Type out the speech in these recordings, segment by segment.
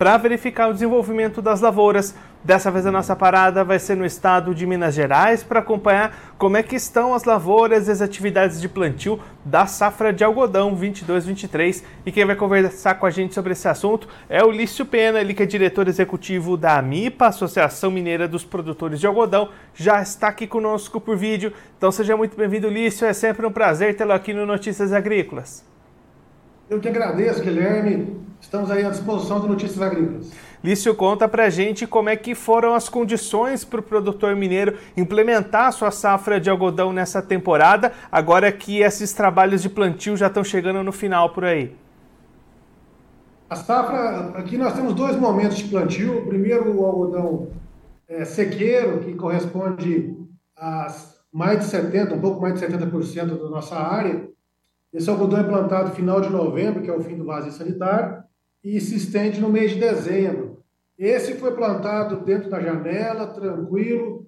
para verificar o desenvolvimento das lavouras. Dessa vez a nossa parada vai ser no estado de Minas Gerais para acompanhar como é que estão as lavouras e as atividades de plantio da safra de algodão 22-23. E quem vai conversar com a gente sobre esse assunto é o Lício Pena, ele que é diretor executivo da AMIPA, Associação Mineira dos Produtores de Algodão, já está aqui conosco por vídeo. Então seja muito bem-vindo, Lício, é sempre um prazer tê-lo aqui no Notícias Agrícolas. Eu que agradeço, Guilherme. Estamos aí à disposição do Notícias Agrícolas. Lício, conta pra gente como é que foram as condições para o produtor mineiro implementar a sua safra de algodão nessa temporada, agora que esses trabalhos de plantio já estão chegando no final por aí. A safra, aqui nós temos dois momentos de plantio. O primeiro, o algodão é, sequeiro, que corresponde a mais de 70%, um pouco mais de 70% da nossa área. Esse algodão é plantado final de novembro, que é o fim do vazio sanitário, e se estende no mês de dezembro. Esse foi plantado dentro da janela, tranquilo.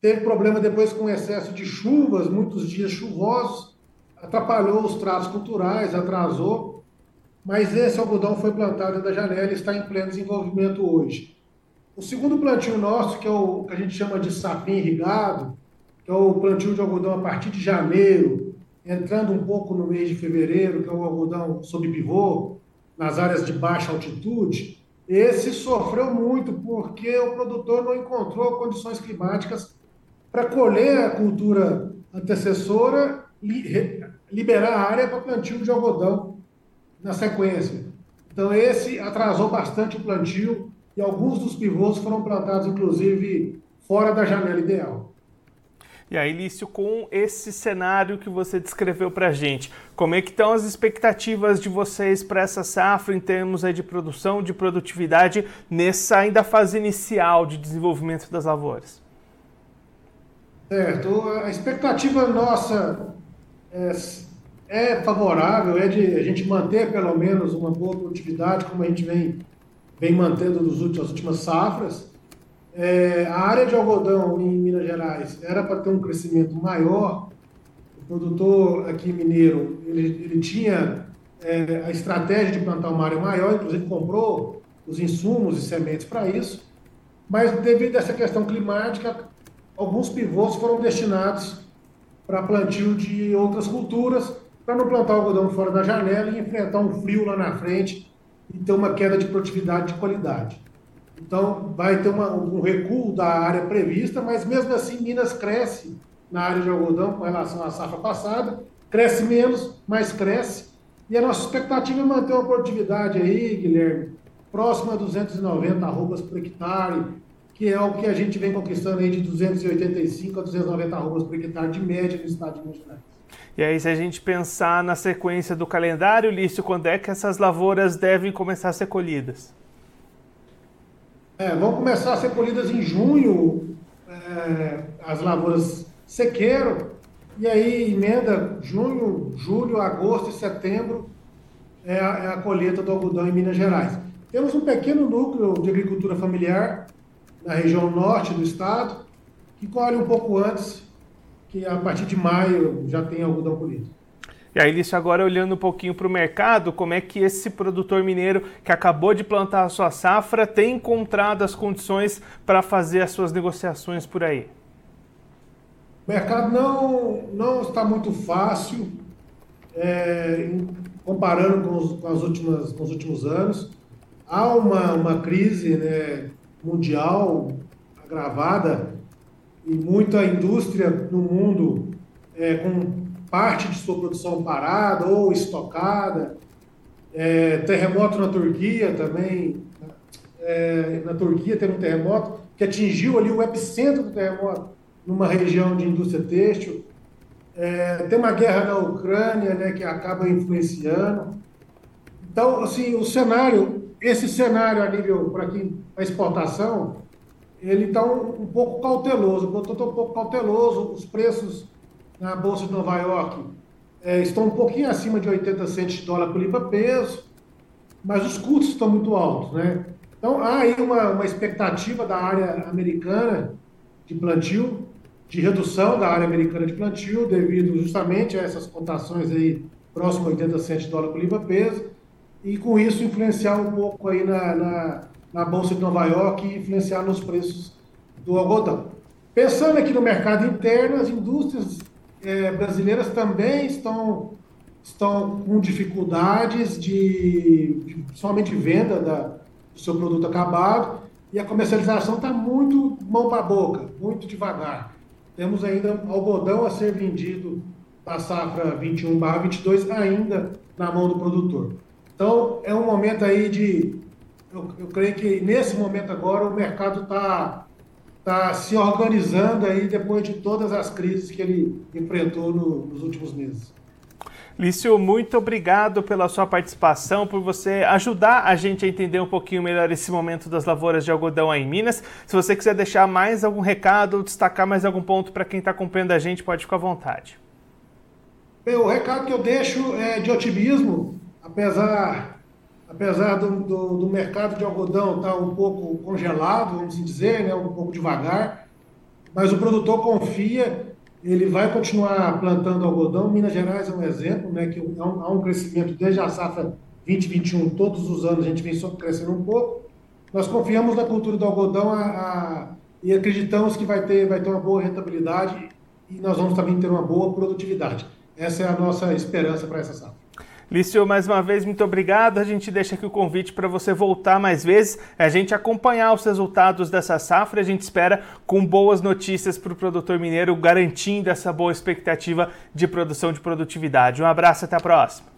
Teve problema depois com excesso de chuvas, muitos dias chuvosos, atrapalhou os tratos culturais, atrasou. Mas esse algodão foi plantado dentro da janela e está em pleno desenvolvimento hoje. O segundo plantio nosso, que é o que a gente chama de sapim irrigado, que é o plantio de algodão a partir de janeiro, entrando um pouco no mês de fevereiro, que é o algodão sob pivô, nas áreas de baixa altitude, esse sofreu muito porque o produtor não encontrou condições climáticas para colher a cultura antecessora e liberar a área para plantio de algodão na sequência. Então, esse atrasou bastante o plantio e alguns dos pivôs foram plantados, inclusive, fora da janela ideal. E aí, Lício, com esse cenário que você descreveu para a gente, como é que estão as expectativas de vocês para essa safra em termos de produção, de produtividade, nessa ainda fase inicial de desenvolvimento das lavouras? Certo. A expectativa nossa é, é favorável, é de a gente manter pelo menos uma boa produtividade, como a gente vem, vem mantendo nos nas últimas safras. É, a área de algodão em Minas Gerais era para ter um crescimento maior. O produtor aqui mineiro ele, ele tinha é, a estratégia de plantar uma área maior, inclusive comprou os insumos e sementes para isso. Mas devido a essa questão climática, alguns pivôs foram destinados para plantio de outras culturas, para não plantar algodão fora da janela e enfrentar um frio lá na frente e ter uma queda de produtividade de qualidade. Então, vai ter uma, um recuo da área prevista, mas mesmo assim, Minas cresce na área de algodão com relação à safra passada, cresce menos, mas cresce. E a nossa expectativa é manter uma produtividade aí, Guilherme, próxima a 290 arrobas por hectare, que é o que a gente vem conquistando aí de 285 a 290 arrobas por hectare de média no estado de Minas Gerais. E aí, se a gente pensar na sequência do calendário, Lício, quando é que essas lavouras devem começar a ser colhidas? É, vão começar a ser colhidas em junho, é, as lavouras sequeiro, e aí emenda junho, julho, agosto e setembro é a, é a colheita do algodão em Minas Gerais. Temos um pequeno núcleo de agricultura familiar na região norte do estado, que colhe um pouco antes, que a partir de maio já tem algodão colhido. E aí, Lício, agora olhando um pouquinho para o mercado, como é que esse produtor mineiro que acabou de plantar a sua safra tem encontrado as condições para fazer as suas negociações por aí? O mercado não, não está muito fácil, é, comparando com os, com, as últimas, com os últimos anos. Há uma, uma crise né, mundial agravada e muita indústria no mundo é, com parte de sua produção parada ou estocada. É, terremoto na Turquia também. É, na Turquia teve um terremoto que atingiu ali o epicentro do terremoto, numa região de indústria têxtil. É, tem uma guerra na Ucrânia né, que acaba influenciando. Então, assim, o cenário, esse cenário a nível para quem a exportação, ele está um, um, pouco cauteloso. O produtor está um pouco cauteloso, os preços na Bolsa de Nova York é, estão um pouquinho acima de 80 centos de dólar por libra peso, mas os custos estão muito altos, né? Então, há aí uma, uma expectativa da área americana de plantio, de redução da área americana de plantio, devido justamente a essas cotações aí próximo a 80 centos de dólar por libra peso, e com isso influenciar um pouco aí na, na, na Bolsa de Nova York e influenciar nos preços do algodão. Pensando aqui no mercado interno, as indústrias é, brasileiras também estão, estão com dificuldades de, de principalmente venda da, do seu produto acabado, e a comercialização está muito mão para boca, muito devagar. Temos ainda algodão a ser vendido da safra 21/22 ainda na mão do produtor. Então, é um momento aí de. Eu, eu creio que nesse momento agora o mercado está tá se organizando aí depois de todas as crises que ele enfrentou no, nos últimos meses. Lício, muito obrigado pela sua participação, por você ajudar a gente a entender um pouquinho melhor esse momento das lavouras de algodão aí em Minas. Se você quiser deixar mais algum recado destacar mais algum ponto para quem está acompanhando a gente, pode ficar à vontade. Bem, o recado que eu deixo é de otimismo, apesar, apesar do, do, do mercado de algodão estar tá um pouco congelado, vamos dizer, né, um pouco devagar, mas o produtor confia, ele vai continuar plantando algodão. Minas Gerais é um exemplo, né, que há um, há um crescimento desde a safra 2021, todos os anos a gente vem só crescendo um pouco. Nós confiamos na cultura do algodão a, a, e acreditamos que vai ter, vai ter uma boa rentabilidade e nós vamos também ter uma boa produtividade. Essa é a nossa esperança para essa safra. Lício, mais uma vez, muito obrigado. A gente deixa aqui o convite para você voltar mais vezes, a gente acompanhar os resultados dessa safra. A gente espera com boas notícias para o produtor mineiro, garantindo essa boa expectativa de produção de produtividade. Um abraço, até a próxima.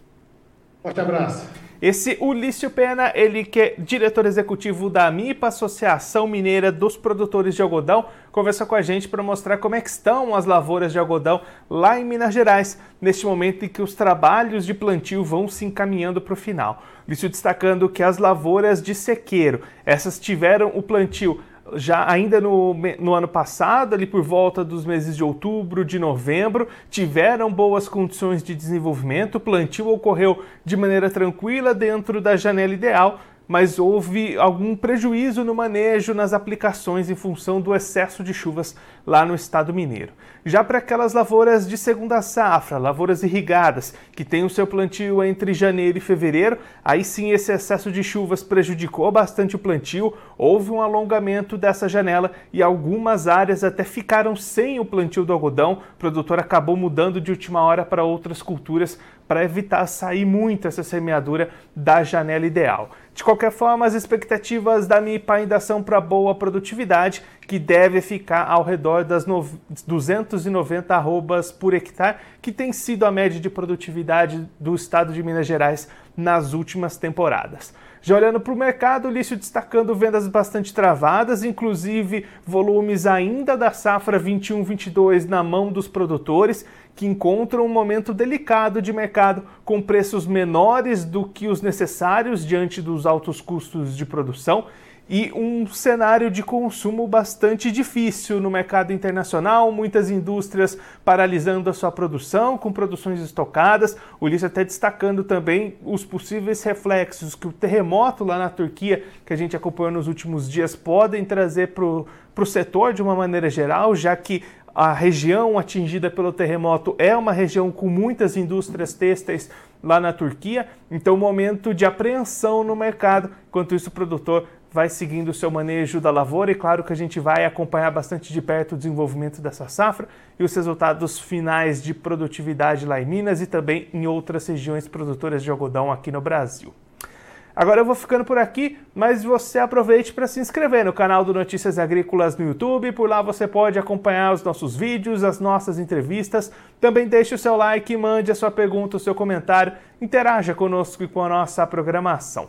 Forte abraço. Esse Ulício Pena, ele que é diretor executivo da MIPA, Associação Mineira dos Produtores de Algodão, conversou com a gente para mostrar como é que estão as lavouras de algodão lá em Minas Gerais, neste momento em que os trabalhos de plantio vão se encaminhando para o final. Lício destacando que as lavouras de sequeiro, essas tiveram o plantio já ainda no, no, ano passado, ali por volta dos meses de outubro, de novembro, tiveram boas condições de desenvolvimento, o plantio ocorreu de maneira tranquila dentro da janela ideal, mas houve algum prejuízo no manejo nas aplicações em função do excesso de chuvas lá no estado mineiro. Já para aquelas lavouras de segunda safra, lavouras irrigadas, que têm o seu plantio entre janeiro e fevereiro, aí sim esse excesso de chuvas prejudicou bastante o plantio, houve um alongamento dessa janela e algumas áreas até ficaram sem o plantio do algodão. O produtor acabou mudando de última hora para outras culturas para evitar sair muito essa semeadura da janela ideal. De qualquer forma, as expectativas da MIPA ainda são para boa produtividade, que deve ficar ao redor das 290 arrobas por hectare, que tem sido a média de produtividade do estado de Minas Gerais nas últimas temporadas. Já olhando para o mercado, o lixo destacando vendas bastante travadas, inclusive volumes ainda da safra 21-22 na mão dos produtores, que encontram um momento delicado de mercado com preços menores do que os necessários diante dos altos custos de produção e um cenário de consumo bastante difícil no mercado internacional, muitas indústrias paralisando a sua produção, com produções estocadas. O Ulisses até destacando também os possíveis reflexos que o terremoto lá na Turquia, que a gente acompanhou nos últimos dias, podem trazer para o setor de uma maneira geral, já que a região atingida pelo terremoto é uma região com muitas indústrias têxteis lá na Turquia, então momento de apreensão no mercado, enquanto isso o produtor vai seguindo o seu manejo da lavoura e claro que a gente vai acompanhar bastante de perto o desenvolvimento dessa safra e os resultados finais de produtividade lá em Minas e também em outras regiões produtoras de algodão aqui no Brasil. Agora eu vou ficando por aqui, mas você aproveite para se inscrever no canal do Notícias Agrícolas no YouTube. Por lá você pode acompanhar os nossos vídeos, as nossas entrevistas. Também deixe o seu like, mande a sua pergunta, o seu comentário, interaja conosco e com a nossa programação.